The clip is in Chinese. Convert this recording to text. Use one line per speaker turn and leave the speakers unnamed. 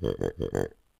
嗯嗯嗯嗯